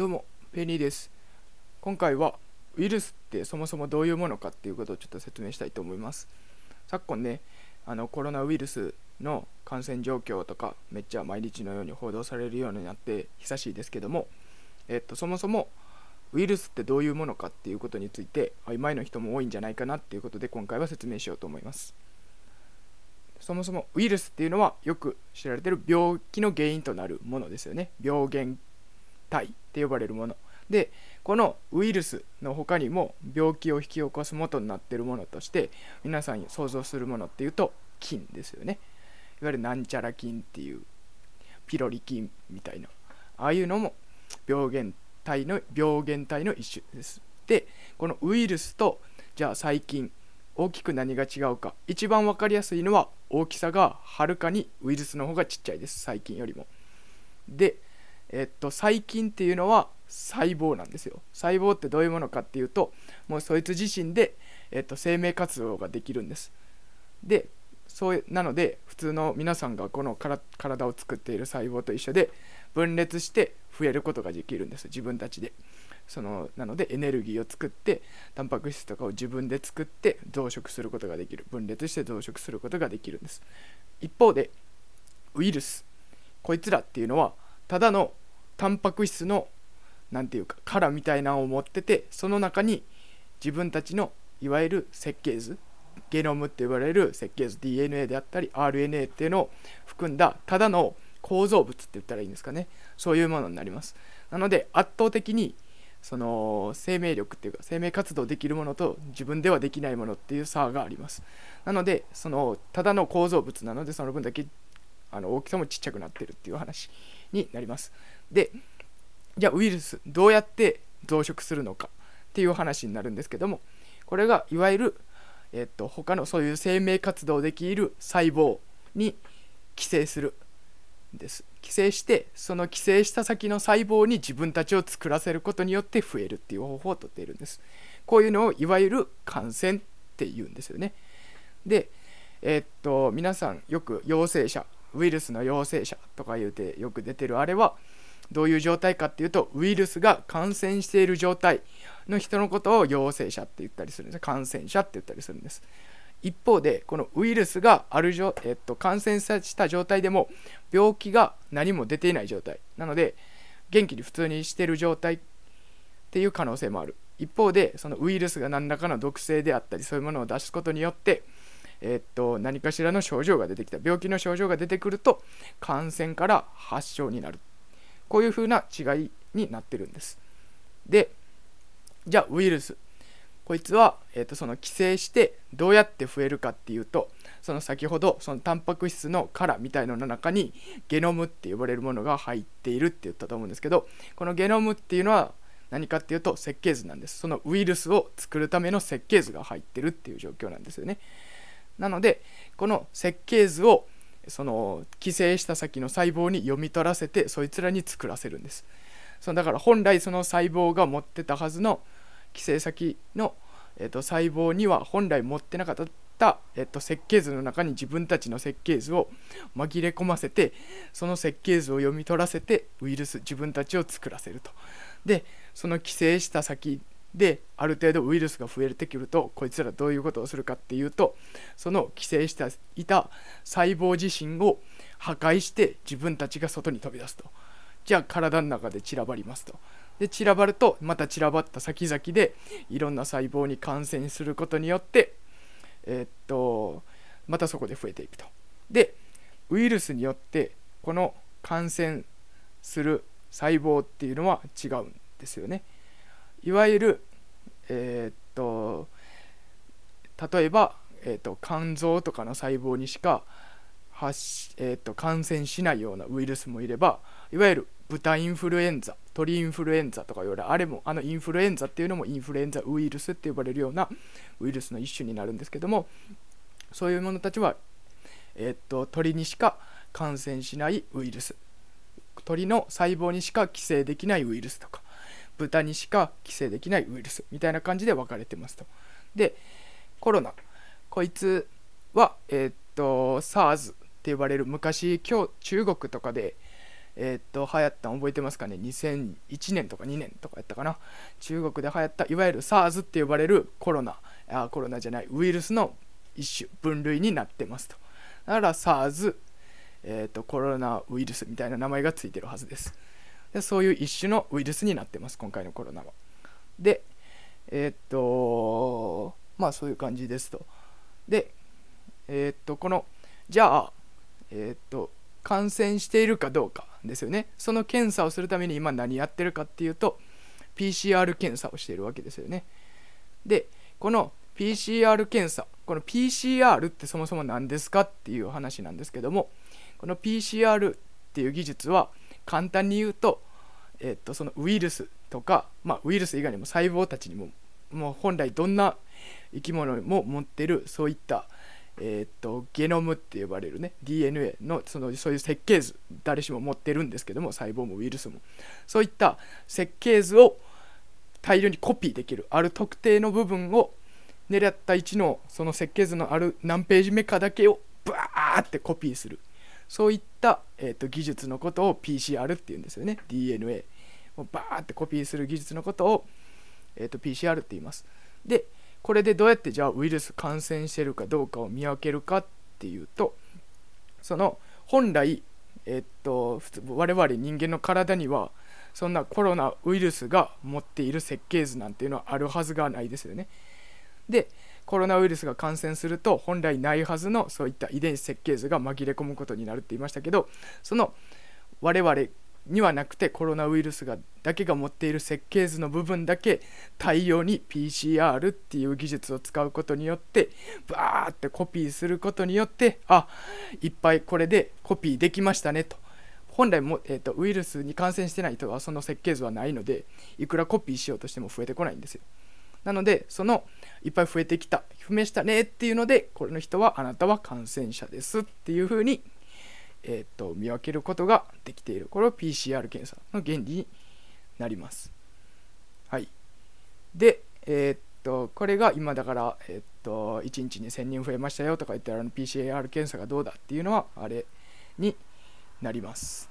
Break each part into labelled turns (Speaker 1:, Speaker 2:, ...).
Speaker 1: どうもペニーです。今回はウイルスってそもそもどういうものかっていうことをちょっと説明したいと思います。昨今ねあのコロナウイルスの感染状況とかめっちゃ毎日のように報道されるようになって久しいですけどもえっとそもそもウイルスってどういうものかっていうことについて曖昧な人も多いんじゃないかなっていうことで今回は説明しようと思います。そもそもウイルスっていうのはよく知られてる病気の原因となるものですよね。病原体って呼ばれるもの。でこのウイルスの他にも病気を引き起こす元になっているものとして皆さんに想像するものっていうと菌ですよね。いわゆるなんちゃら菌っていうピロリ菌みたいな。ああいうのも病原体の病原体の一種です。でこのウイルスとじゃあ細菌大きく何が違うか。一番分かりやすいのは大きさがはるかにウイルスの方がちっちゃいです。細菌よりも。でえっと、細菌っていうのは細胞なんですよ。細胞ってどういうものかっていうともうそいつ自身で、えっと、生命活動ができるんです。でそうなので普通の皆さんがこの体を作っている細胞と一緒で分裂して増えることができるんです。自分たちで。そのなのでエネルギーを作ってタンパク質とかを自分で作って増殖することができる。分裂して増殖することができるんです。一方でウイルス。こいつらっていうのはただのタンパク質の何て言うか殻みたいなのを持っててその中に自分たちのいわゆる設計図ゲノムって呼ばれる設計図 DNA であったり RNA っていうのを含んだただの構造物って言ったらいいんですかね。そういうものになります。なので圧倒的にその生命力っていうか生命活動できるものと自分ではできないものっていう差があります。なのでそのただの構造物なのでその分だけあの大きさもちっちゃくなってるっていう話になります。でじゃあウイルスどうやって増殖するのかっていう話になるんですけどもこれがいわゆる、えっと、他のそういう生命活動できる細胞に寄生するんです。寄生してその寄生した先の細胞に自分たちを作らせることによって増えるっていう方法をとっているんです。こういうのをいわゆる感染っていうんですよね。でえっと皆さんよく陽性者ウイルスの陽性者とか言うてよく出てるあれはどういう状態かっていうとウイルスが感染している状態の人のことを陽性者って言ったりするんです。感染者って言ったりするんです。一方でこのウイルスがある状、えっと、感染した状態でも病気が何も出ていない状態なので元気に普通にしてる状態っていう可能性もある。一方でそのウイルスが何らかの毒性であったりそういうものを出すことによってえっと何かしらの症状が出てきた。病気の症状が出てくると感染から発症になる。こういうふうな違いになってるんです。でじゃあウイルス。こいつは、えー、とその寄生してどうやって増えるかっていうとその先ほどそのタンパク質の殻みたいのの中にゲノムって呼ばれるものが入っているって言ったと思うんですけどこのゲノムっていうのは何かっていうと設計図なんです。そのウイルスを作るための設計図が入ってるっていう状況なんですよね。なのでこの設計図をその寄生した先の細胞に読み取らせてそいつらに作らせるんです。そのだから本来その細胞が持ってたはずの寄生先の、えー、と細胞には本来持ってなかった、えー、と設計図の中に自分たちの設計図を紛れ込ませてその設計図を読み取らせてウイルス自分たちを作らせると。でその寄生した先である程度ウイルスが増えてくるとこいつらどういうことをするかっていうとその寄生していた細胞自身を破壊して自分たちが外に飛び出すと。じゃあ体の中で散らばりますと。で散らばるとまた散らばった先々でいろんな細胞に感染することによってえー、っとまたそこで増えていくと。でウイルスによってこの感染する細胞っていうのは違うんですよね。いわゆる、えー、っと例えば、えー、っと肝臓とかの細胞にしか発、えー、っと感染しないようなウイルスもいればいわゆる豚インフルエンザ鳥インフルエンザとか言われあれもあのインフルエンザっていうのもインフルエンザウイルスって呼ばれるようなウイルスの一種になるんですけどもそういうものたちは、えー、っと鳥にしか感染しないウイルス。鳥の細胞にしか寄生できないウイルスとか豚にしか寄生できないウイルスみたいな感じで分かれてますと。で、コロナ、こいつは、えー、っと、SARS って呼ばれる昔、今日中国とかで、えー、っと流行ったの覚えてますかね？2001年とか2年とかやったかな？中国で流行ったいわゆる SARS って呼ばれるコロナ。あコロナじゃないウイルスの一種分類になってますと。だから SARS、えー、っとコロナウイルスみたいな名前がついてるはずです。でそういう一種のウイルスになってます今回のコロナは。でえー、っとまあそういう感じですと。でえー、っとこのじゃあえっと感染しているかどうかですよね。その検査をするために今何やってるかっていうと PCR 検査をしているわけですよね。でこの PCR 検査この PCR ってそもそも何ですかっていう話なんですけどもこの PCR っていう技術は簡単に言うと,、えっとそのウイルスとか、まあ、ウイルス以外にも細胞たちにももう本来どんな生き物も持ってるそういったえー、っとゲノムって呼ばれるね DNA のそのそういう設計図誰しも持ってるんですけども細胞もウイルスも。そういった設計図を大量にコピーできるある特定の部分を狙った位置のその設計図のある何ページ目かだけをバーってコピーする。そういった、えー、と技術のことを PCR っていうんですよね。DNA をバーってコピーする技術のことを、えー、と PCR って言います。でこれでどうやってじゃあウイルス感染してるかどうかを見分けるかっていうとその本来えっと普通我々人間の体にはそんなコロナウイルスが持っている設計図なんていうのはあるはずがないですよね。でコロナウイルスが感染すると本来ないはずのそういった遺伝子設計図が紛れ込むことになるって言いましたけどその我々にはなくてコロナウイルスがだけが持っている設計図の部分だけ大量に PCR っていう技術を使うことによってバーってコピーすることによってあいっぱいこれでコピーできましたねと。本来も、えーと、ウイルスに感染してない人はその設計図はないのでいくらコピーしようとしても増えてこないんですよ。なのでそのいっぱい増えてきた不明したねっていうのでこれの人はあなたは感染者ですっていうふうにえーと、見分けることができているこれを PCR 検査の原理になります。はい、で、えー、っとこれが今だから、えー、っと1日に1000人増えましたよとか言ってあの PCR 検査がどうだっていうのはあれになります。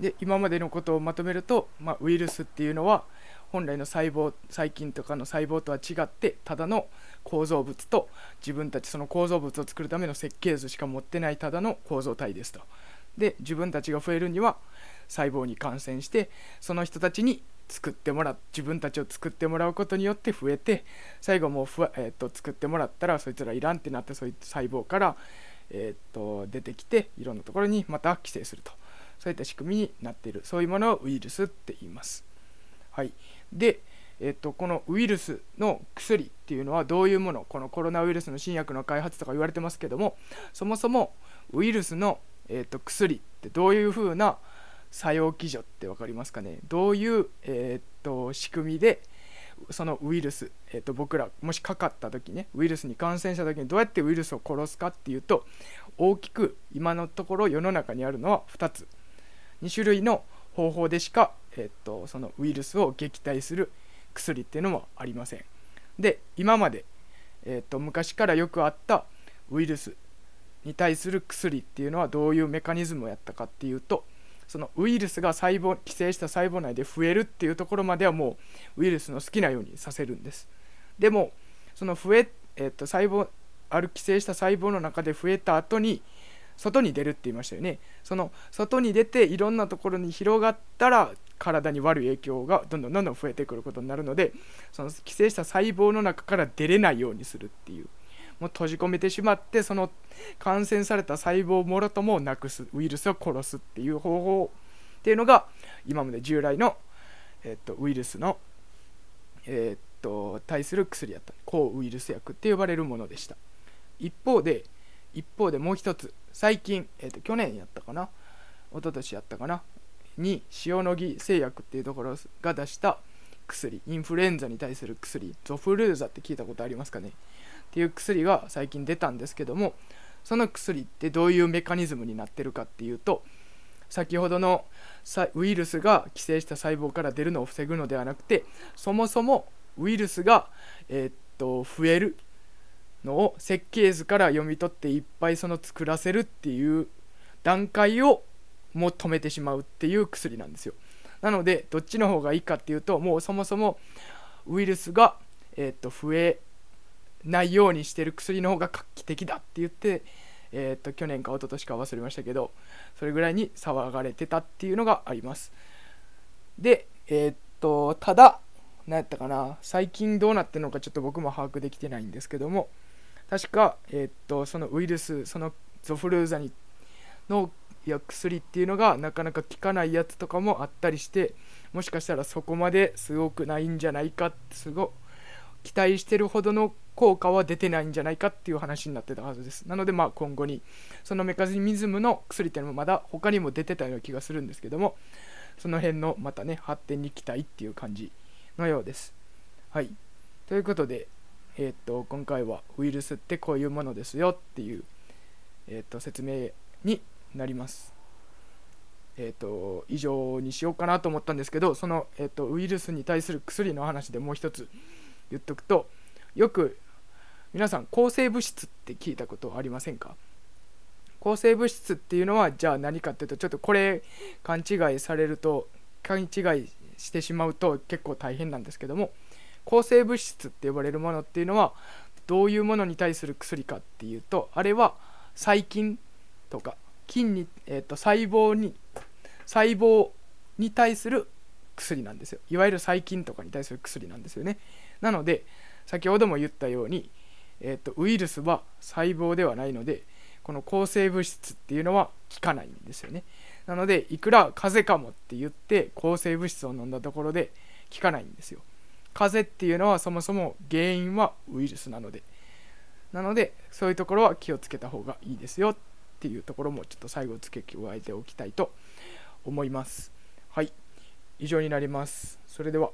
Speaker 1: で今までのことをまとめると、まあ、ウイルスっていうのは本来の細胞細菌とかの細胞とは違ってただの構造物と自分たちその構造物を作るための設計図しか持ってないただの構造体ですと。で自分たちが増えるには細胞に感染してその人たちに作ってもらう自分たちを作ってもらうことによって増えて最後もうふ、えー、と作ってもらったらそいつらいらんってなってそういった細胞から、えー、と出てきていろんなところにまた寄生するとそういった仕組みになっている。そういうものをウイルスって言います。はい、でえっと、このウイルスの薬っていうのはどういうもの？このコロナウイルスの新薬の開発とか言われてますけどもそもそもウイルスの、えっと、薬ってどういうふうな作用基準って分かりますかね？どういう、えっと、仕組みでそのウイルス、えっと、僕らもしかかった時ねウイルスに感染した時にどうやってウイルスを殺すかっていうと大きく今のところ世の中にあるのは2つ。2種類の方法でしか、えっと、そのウイルスを撃退する薬っていうのもありません。で今まで、えーと、昔からよくあったウイルスに対する薬っていうのはどういうメカニズムをやったかっていうとそのウイルスが細胞寄生した細胞内で増えるっていうところまではもうウイルスの好きなようにさせるんです。でもその増え、えーと細胞ある寄生した細胞の中で増えた後に外に出るって言いましたよね。その外に出ていろんなところに広がったら体に悪い影響がどんどんどんどん増えてくることになるのでその寄生した細胞の中から出れないようにするっていう。もう閉じ込めてしまってその感染された細胞もろともなくすウイルスを殺すっていう方法っていうのが今まで従来の、えっと、ウイルスの、えっと、対する薬やった抗ウイルス薬って呼ばれるものでした。一方で一方でもう一つ最近、えーと、去年やったかな？一昨年やったかな？に塩野義製薬っていうところが出した薬。インフルエンザに対する薬。ゾフルーザって聞いたことありますかね？っていう薬が最近出たんですけどもその薬ってどういうメカニズムになってるかっていうと先ほどのウイルスが寄生した細胞から出るのを防ぐのではなくてそもそもウイルスが、えー、っと増えるのを設計図から読み取っていっぱいその作らせるっていう段階をも止めてしまうっていう薬なんですよ。なのでどっちの方がいいかっていうともうそもそもウイルスが、えー、と増えないようにしてる薬の方が画期的だって言ってえー、と去年か一昨年か忘れましたけどそれぐらいに騒がれてたっていうのがあります。でえっ、とただ何やったかな最近どうなってるのかちょっと僕も把握できてないんですけども確か、えっ、とそのウイルスそのゾフルーザにの薬っていうのがなかなか効かないやつとかもあったりしてもしかしたらそこまですごくないんじゃないかすごい期待してるほどの効果は出てないんじゃないかっていう話になってたはずです。なのでまあ今後にそのメカニズムの薬っていうのもまだ他にも出てたような気がするんですけどもその辺のまたね発展に期待っていう感じのようです。はい。ということでえー、っと今回はウイルスってこういうものですよっていう、えー、っと説明になります。えーと、以上にしようかなと思ったんですけどその、えーとウイルスに対する薬の話でもう一つ言っとくとよく皆さん抗生物質って聞いたことありませんか？抗生物質っていうのはじゃあ何かっていうとちょっとこれ勘違いされると勘違いしてしまうと結構大変なんですけども抗生物質って呼ばれるものっていうのはどういうものに対する薬かっていうとあれは細菌とか菌に、えーと、細胞に細胞に対する薬なんですよ。いわゆる細菌とかに対する薬なんですよね。なので先ほども言ったように、えーと、ウイルスは細胞ではないのでこの抗生物質っていうのは効かないんですよね。なのでいくら風邪かもって言って抗生物質を飲んだところで効かないんですよ。風邪っていうのはそもそも原因はウイルスなので。なのでそういうところは気をつけた方がいいですよっていうところもちょっと最後付け加えておきたいと思います。はい。以上になります。それでは。